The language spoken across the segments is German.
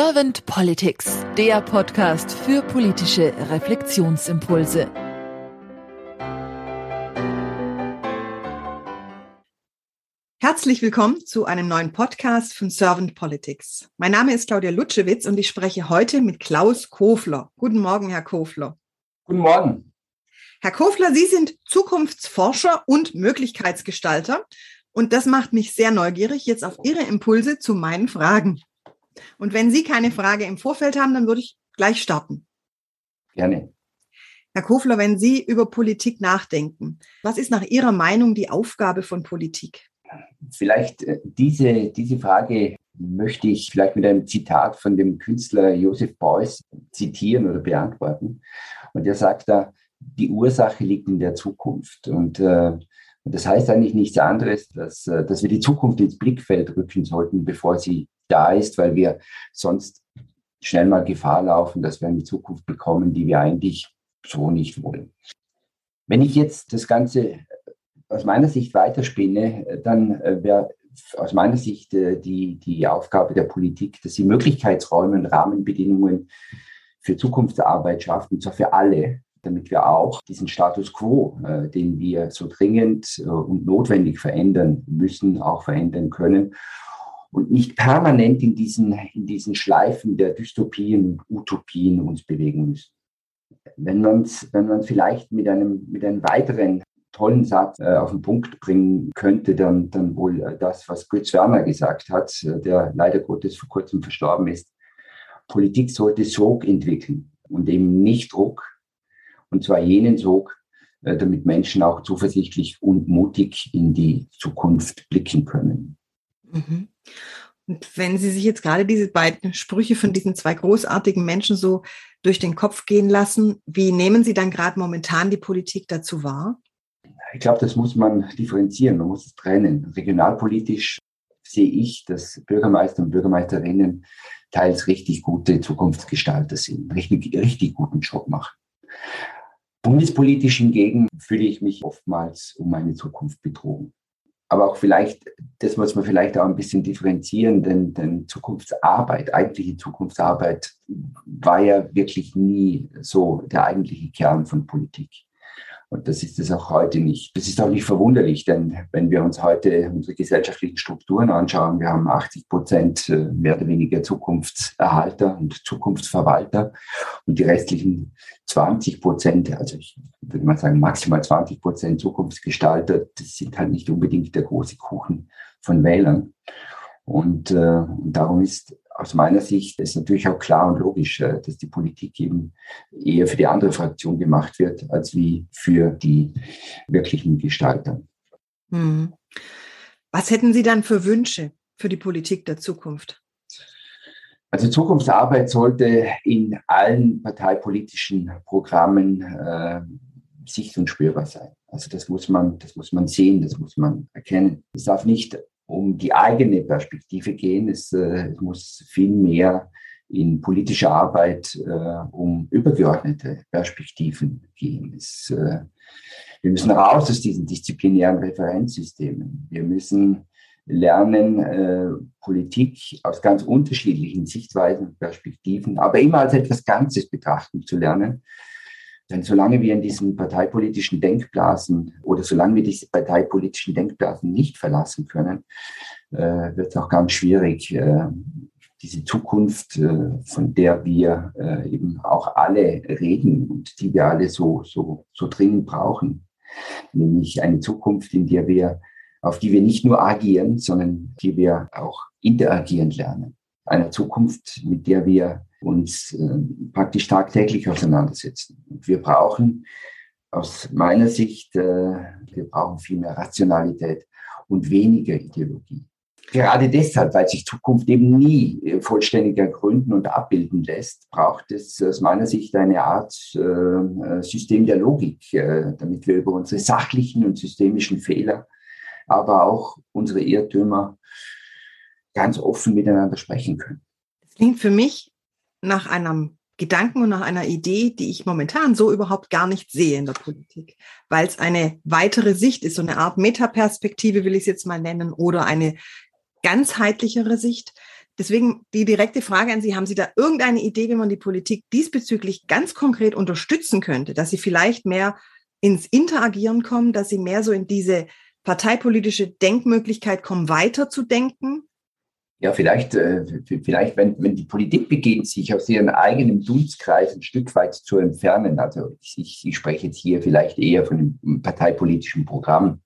Servant Politics, der Podcast für politische Reflexionsimpulse. Herzlich willkommen zu einem neuen Podcast von Servant Politics. Mein Name ist Claudia Lutschewitz und ich spreche heute mit Klaus Kofler. Guten Morgen, Herr Kofler. Guten Morgen. Herr Kofler, Sie sind Zukunftsforscher und Möglichkeitsgestalter und das macht mich sehr neugierig jetzt auf Ihre Impulse zu meinen Fragen. Und wenn Sie keine Frage im Vorfeld haben, dann würde ich gleich starten. Gerne. Herr Kofler, wenn Sie über Politik nachdenken, was ist nach Ihrer Meinung die Aufgabe von Politik? Vielleicht äh, diese, diese Frage möchte ich vielleicht mit einem Zitat von dem Künstler Joseph Beuys zitieren oder beantworten. Und er sagt da, die Ursache liegt in der Zukunft. Und, äh, das heißt eigentlich nichts anderes, dass, äh, dass wir die Zukunft ins Blickfeld rücken sollten, bevor sie da ist, weil wir sonst schnell mal Gefahr laufen, dass wir eine Zukunft bekommen, die wir eigentlich so nicht wollen. Wenn ich jetzt das Ganze aus meiner Sicht weiterspinne, dann äh, wäre aus meiner Sicht äh, die, die Aufgabe der Politik, dass sie Möglichkeitsräume und Rahmenbedingungen für Zukunftsarbeit schafft, und zwar für alle, damit wir auch diesen Status quo, äh, den wir so dringend äh, und notwendig verändern müssen, auch verändern können und nicht permanent in diesen, in diesen Schleifen der Dystopien Utopien uns bewegen müssen. Wenn man es wenn vielleicht mit einem, mit einem weiteren tollen Satz äh, auf den Punkt bringen könnte, dann, dann wohl das, was Götz Werner gesagt hat, äh, der leider Gottes vor kurzem verstorben ist. Politik sollte Sog entwickeln und eben nicht Druck, und zwar jenen Sog, äh, damit Menschen auch zuversichtlich und mutig in die Zukunft blicken können. Mhm. Und wenn Sie sich jetzt gerade diese beiden Sprüche von diesen zwei großartigen Menschen so durch den Kopf gehen lassen, wie nehmen Sie dann gerade momentan die Politik dazu wahr? Ich glaube, das muss man differenzieren, man muss es trennen. Regionalpolitisch sehe ich, dass Bürgermeister und Bürgermeisterinnen teils richtig gute Zukunftsgestalter sind, richtig, richtig guten Job machen. Bundespolitisch hingegen fühle ich mich oftmals um meine Zukunft betrogen. Aber auch vielleicht, das muss man vielleicht auch ein bisschen differenzieren, denn, denn Zukunftsarbeit, eigentliche Zukunftsarbeit war ja wirklich nie so der eigentliche Kern von Politik. Und das ist es auch heute nicht. Das ist auch nicht verwunderlich, denn wenn wir uns heute unsere gesellschaftlichen Strukturen anschauen, wir haben 80 Prozent äh, mehr oder weniger Zukunftserhalter und Zukunftsverwalter und die restlichen 20 Prozent, also ich würde mal sagen maximal 20 Prozent Zukunftsgestalter, das sind halt nicht unbedingt der große Kuchen von Wählern. Und, äh, und darum ist aus meiner Sicht ist natürlich auch klar und logisch, äh, dass die Politik eben eher für die andere Fraktion gemacht wird, als wie für die wirklichen Gestalter. Hm. Was hätten Sie dann für Wünsche für die Politik der Zukunft? Also Zukunftsarbeit sollte in allen parteipolitischen Programmen äh, sicht- und spürbar sein. Also das muss man, das muss man sehen, das muss man erkennen. Es darf nicht um die eigene Perspektive gehen. Es, äh, es muss viel mehr in politischer Arbeit äh, um übergeordnete Perspektiven gehen. Es, äh, wir müssen raus aus diesen disziplinären Referenzsystemen. Wir müssen lernen, äh, Politik aus ganz unterschiedlichen Sichtweisen und Perspektiven, aber immer als etwas Ganzes betrachten zu lernen denn solange wir in diesen parteipolitischen Denkblasen oder solange wir diese parteipolitischen Denkblasen nicht verlassen können, äh, wird es auch ganz schwierig, äh, diese Zukunft, äh, von der wir äh, eben auch alle reden und die wir alle so, so, so dringend brauchen, nämlich eine Zukunft, in der wir, auf die wir nicht nur agieren, sondern die wir auch interagieren lernen. Eine Zukunft, mit der wir uns äh, praktisch tagtäglich auseinandersetzen. Und wir brauchen aus meiner Sicht, äh, wir brauchen viel mehr Rationalität und weniger Ideologie. Gerade deshalb, weil sich Zukunft eben nie äh, vollständig ergründen und abbilden lässt, braucht es aus meiner Sicht eine Art äh, System der Logik, äh, damit wir über unsere sachlichen und systemischen Fehler, aber auch unsere Irrtümer ganz offen miteinander sprechen können. Das klingt für mich nach einem Gedanken und nach einer Idee, die ich momentan so überhaupt gar nicht sehe in der Politik, weil es eine weitere Sicht ist, so eine Art Metaperspektive will ich es jetzt mal nennen, oder eine ganzheitlichere Sicht, Deswegen die direkte Frage an Sie, haben Sie da irgendeine Idee, wie man die Politik diesbezüglich ganz konkret unterstützen könnte, dass sie vielleicht mehr ins Interagieren kommen, dass sie mehr so in diese parteipolitische Denkmöglichkeit kommen, weiterzudenken? Ja, vielleicht, äh, vielleicht wenn, wenn die Politik beginnt, sich aus ihrem eigenen Dunstkreis ein Stück weit zu entfernen, also ich, ich spreche jetzt hier vielleicht eher von dem parteipolitischen Programm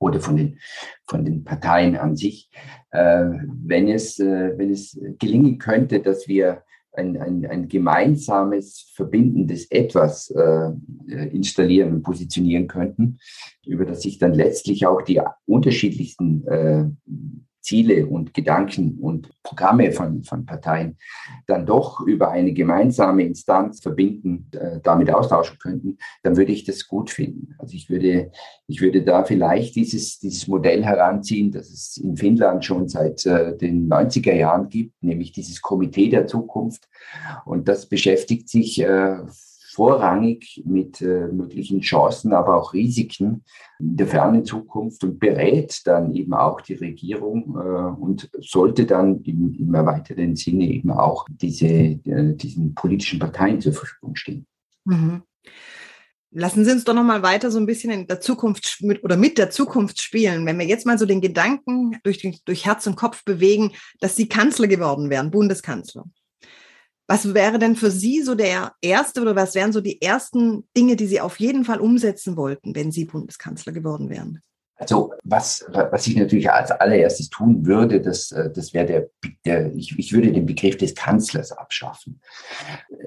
oder von den, von den Parteien an sich, äh, wenn, es, äh, wenn es gelingen könnte, dass wir ein, ein, ein gemeinsames, verbindendes Etwas äh, installieren und positionieren könnten, über das sich dann letztlich auch die unterschiedlichsten äh, Ziele und Gedanken und Programme von, von Parteien dann doch über eine gemeinsame Instanz verbinden, äh, damit austauschen könnten, dann würde ich das gut finden. Also ich würde, ich würde da vielleicht dieses, dieses Modell heranziehen, das es in Finnland schon seit äh, den 90er Jahren gibt, nämlich dieses Komitee der Zukunft. Und das beschäftigt sich äh, vorrangig mit äh, möglichen Chancen, aber auch Risiken in der fernen Zukunft und berät dann eben auch die Regierung äh, und sollte dann im, im erweiterten Sinne eben auch diese, äh, diesen politischen Parteien zur Verfügung stehen. Mhm. Lassen Sie uns doch noch mal weiter so ein bisschen in der Zukunft mit, oder mit der Zukunft spielen. Wenn wir jetzt mal so den Gedanken durch, durch Herz und Kopf bewegen, dass Sie Kanzler geworden wären, Bundeskanzler. Was wäre denn für Sie so der erste oder was wären so die ersten Dinge, die Sie auf jeden Fall umsetzen wollten, wenn Sie Bundeskanzler geworden wären? Also was, was ich natürlich als allererstes tun würde, das, das wäre der, der ich, ich würde den Begriff des Kanzlers abschaffen.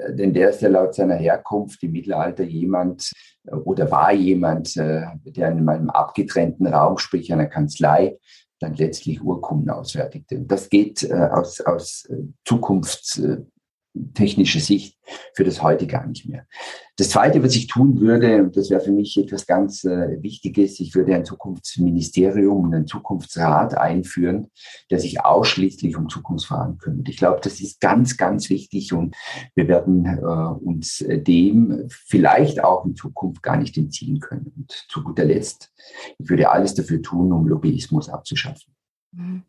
Denn der ist ja laut seiner Herkunft im Mittelalter jemand oder war jemand, der in einem abgetrennten Raum, sprich einer Kanzlei, dann letztlich Urkunden ausfertigte. Das geht aus, aus Zukunfts technische Sicht für das heute gar nicht mehr. Das Zweite, was ich tun würde, und das wäre für mich etwas ganz äh, Wichtiges, ich würde ein Zukunftsministerium und ein Zukunftsrat einführen, der sich ausschließlich um Zukunftsfragen kümmert. Ich glaube, das ist ganz, ganz wichtig und wir werden äh, uns dem vielleicht auch in Zukunft gar nicht entziehen können. Und zu guter Letzt, ich würde alles dafür tun, um Lobbyismus abzuschaffen. Mhm.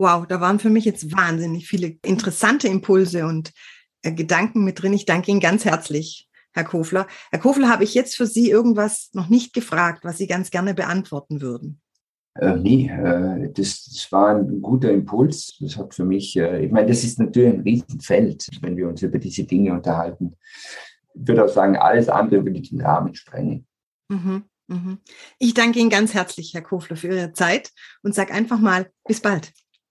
Wow, da waren für mich jetzt wahnsinnig viele interessante Impulse und äh, Gedanken mit drin. Ich danke Ihnen ganz herzlich, Herr Kofler. Herr Kofler, habe ich jetzt für Sie irgendwas noch nicht gefragt, was Sie ganz gerne beantworten würden? Äh, nee, äh, das, das, war ein guter Impuls. Das hat für mich, äh, ich meine, das ist natürlich ein Riesenfeld, wenn wir uns über diese Dinge unterhalten. Ich würde auch sagen, alles andere würde den Rahmen sprengen. Mhm, mhm. Ich danke Ihnen ganz herzlich, Herr Kofler, für Ihre Zeit und sage einfach mal bis bald.